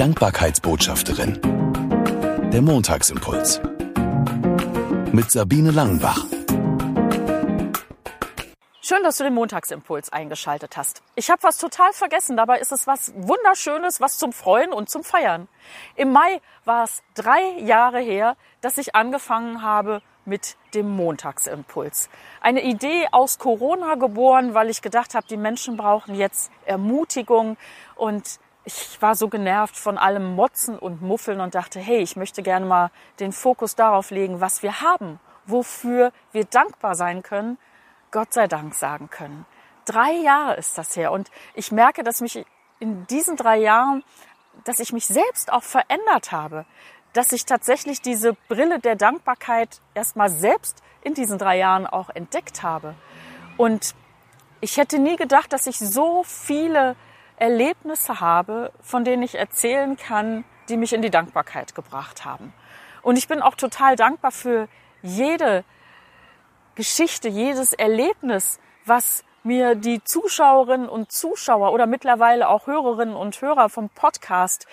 Dankbarkeitsbotschafterin. Der Montagsimpuls. Mit Sabine Langenbach. Schön, dass du den Montagsimpuls eingeschaltet hast. Ich habe was total vergessen. Dabei ist es was Wunderschönes, was zum Freuen und zum Feiern. Im Mai war es drei Jahre her, dass ich angefangen habe mit dem Montagsimpuls. Eine Idee aus Corona geboren, weil ich gedacht habe, die Menschen brauchen jetzt Ermutigung und ich war so genervt von allem Motzen und Muffeln und dachte, hey, ich möchte gerne mal den Fokus darauf legen, was wir haben, wofür wir dankbar sein können Gott sei Dank sagen können. Drei Jahre ist das her und ich merke, dass mich in diesen drei Jahren, dass ich mich selbst auch verändert habe, dass ich tatsächlich diese Brille der Dankbarkeit erstmal selbst in diesen drei Jahren auch entdeckt habe. Und ich hätte nie gedacht, dass ich so viele Erlebnisse habe, von denen ich erzählen kann, die mich in die Dankbarkeit gebracht haben. Und ich bin auch total dankbar für jede Geschichte, jedes Erlebnis, was mir die Zuschauerinnen und Zuschauer oder mittlerweile auch Hörerinnen und Hörer vom Podcast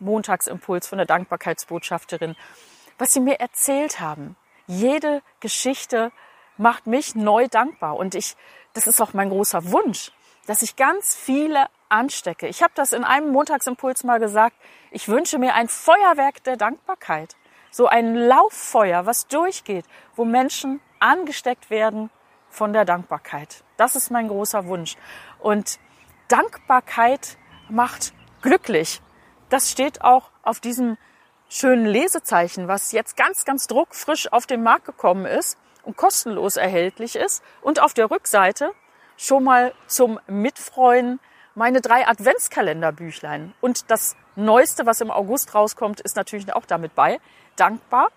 Montagsimpuls von der Dankbarkeitsbotschafterin, was sie mir erzählt haben. Jede Geschichte macht mich neu dankbar und ich, das ist auch mein großer Wunsch, dass ich ganz viele anstecke. Ich habe das in einem Montagsimpuls mal gesagt. Ich wünsche mir ein Feuerwerk der Dankbarkeit. So ein Lauffeuer, was durchgeht, wo Menschen angesteckt werden von der Dankbarkeit. Das ist mein großer Wunsch. Und Dankbarkeit macht glücklich. Das steht auch auf diesem schönen Lesezeichen, was jetzt ganz, ganz druckfrisch auf den Markt gekommen ist und kostenlos erhältlich ist. Und auf der Rückseite schon mal zum Mitfreuen meine drei Adventskalenderbüchlein. Und das Neueste, was im August rauskommt, ist natürlich auch damit bei. Dankbar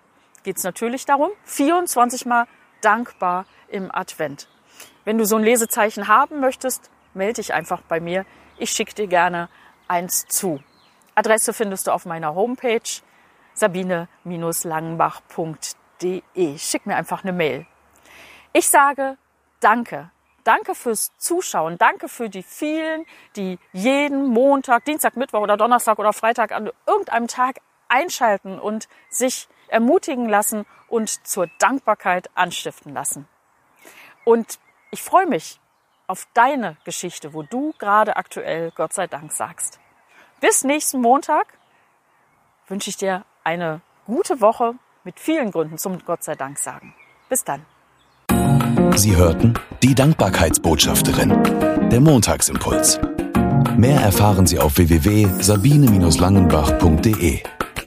geht es natürlich darum, 24 Mal dankbar im Advent. Wenn du so ein Lesezeichen haben möchtest, melde dich einfach bei mir. Ich schicke dir gerne eins zu. Adresse findest du auf meiner Homepage sabine-langenbach.de. Schick mir einfach eine Mail. Ich sage Danke. Danke fürs Zuschauen. Danke für die vielen, die jeden Montag, Dienstag, Mittwoch oder Donnerstag oder Freitag an irgendeinem Tag einschalten und sich ermutigen lassen und zur Dankbarkeit anstiften lassen. Und ich freue mich auf deine Geschichte, wo du gerade aktuell Gott sei Dank sagst. Bis nächsten Montag wünsche ich dir eine gute Woche mit vielen Gründen zum Gott sei Dank sagen. Bis dann. Sie hörten die Dankbarkeitsbotschafterin, der Montagsimpuls. Mehr erfahren Sie auf www.sabine-langenbach.de.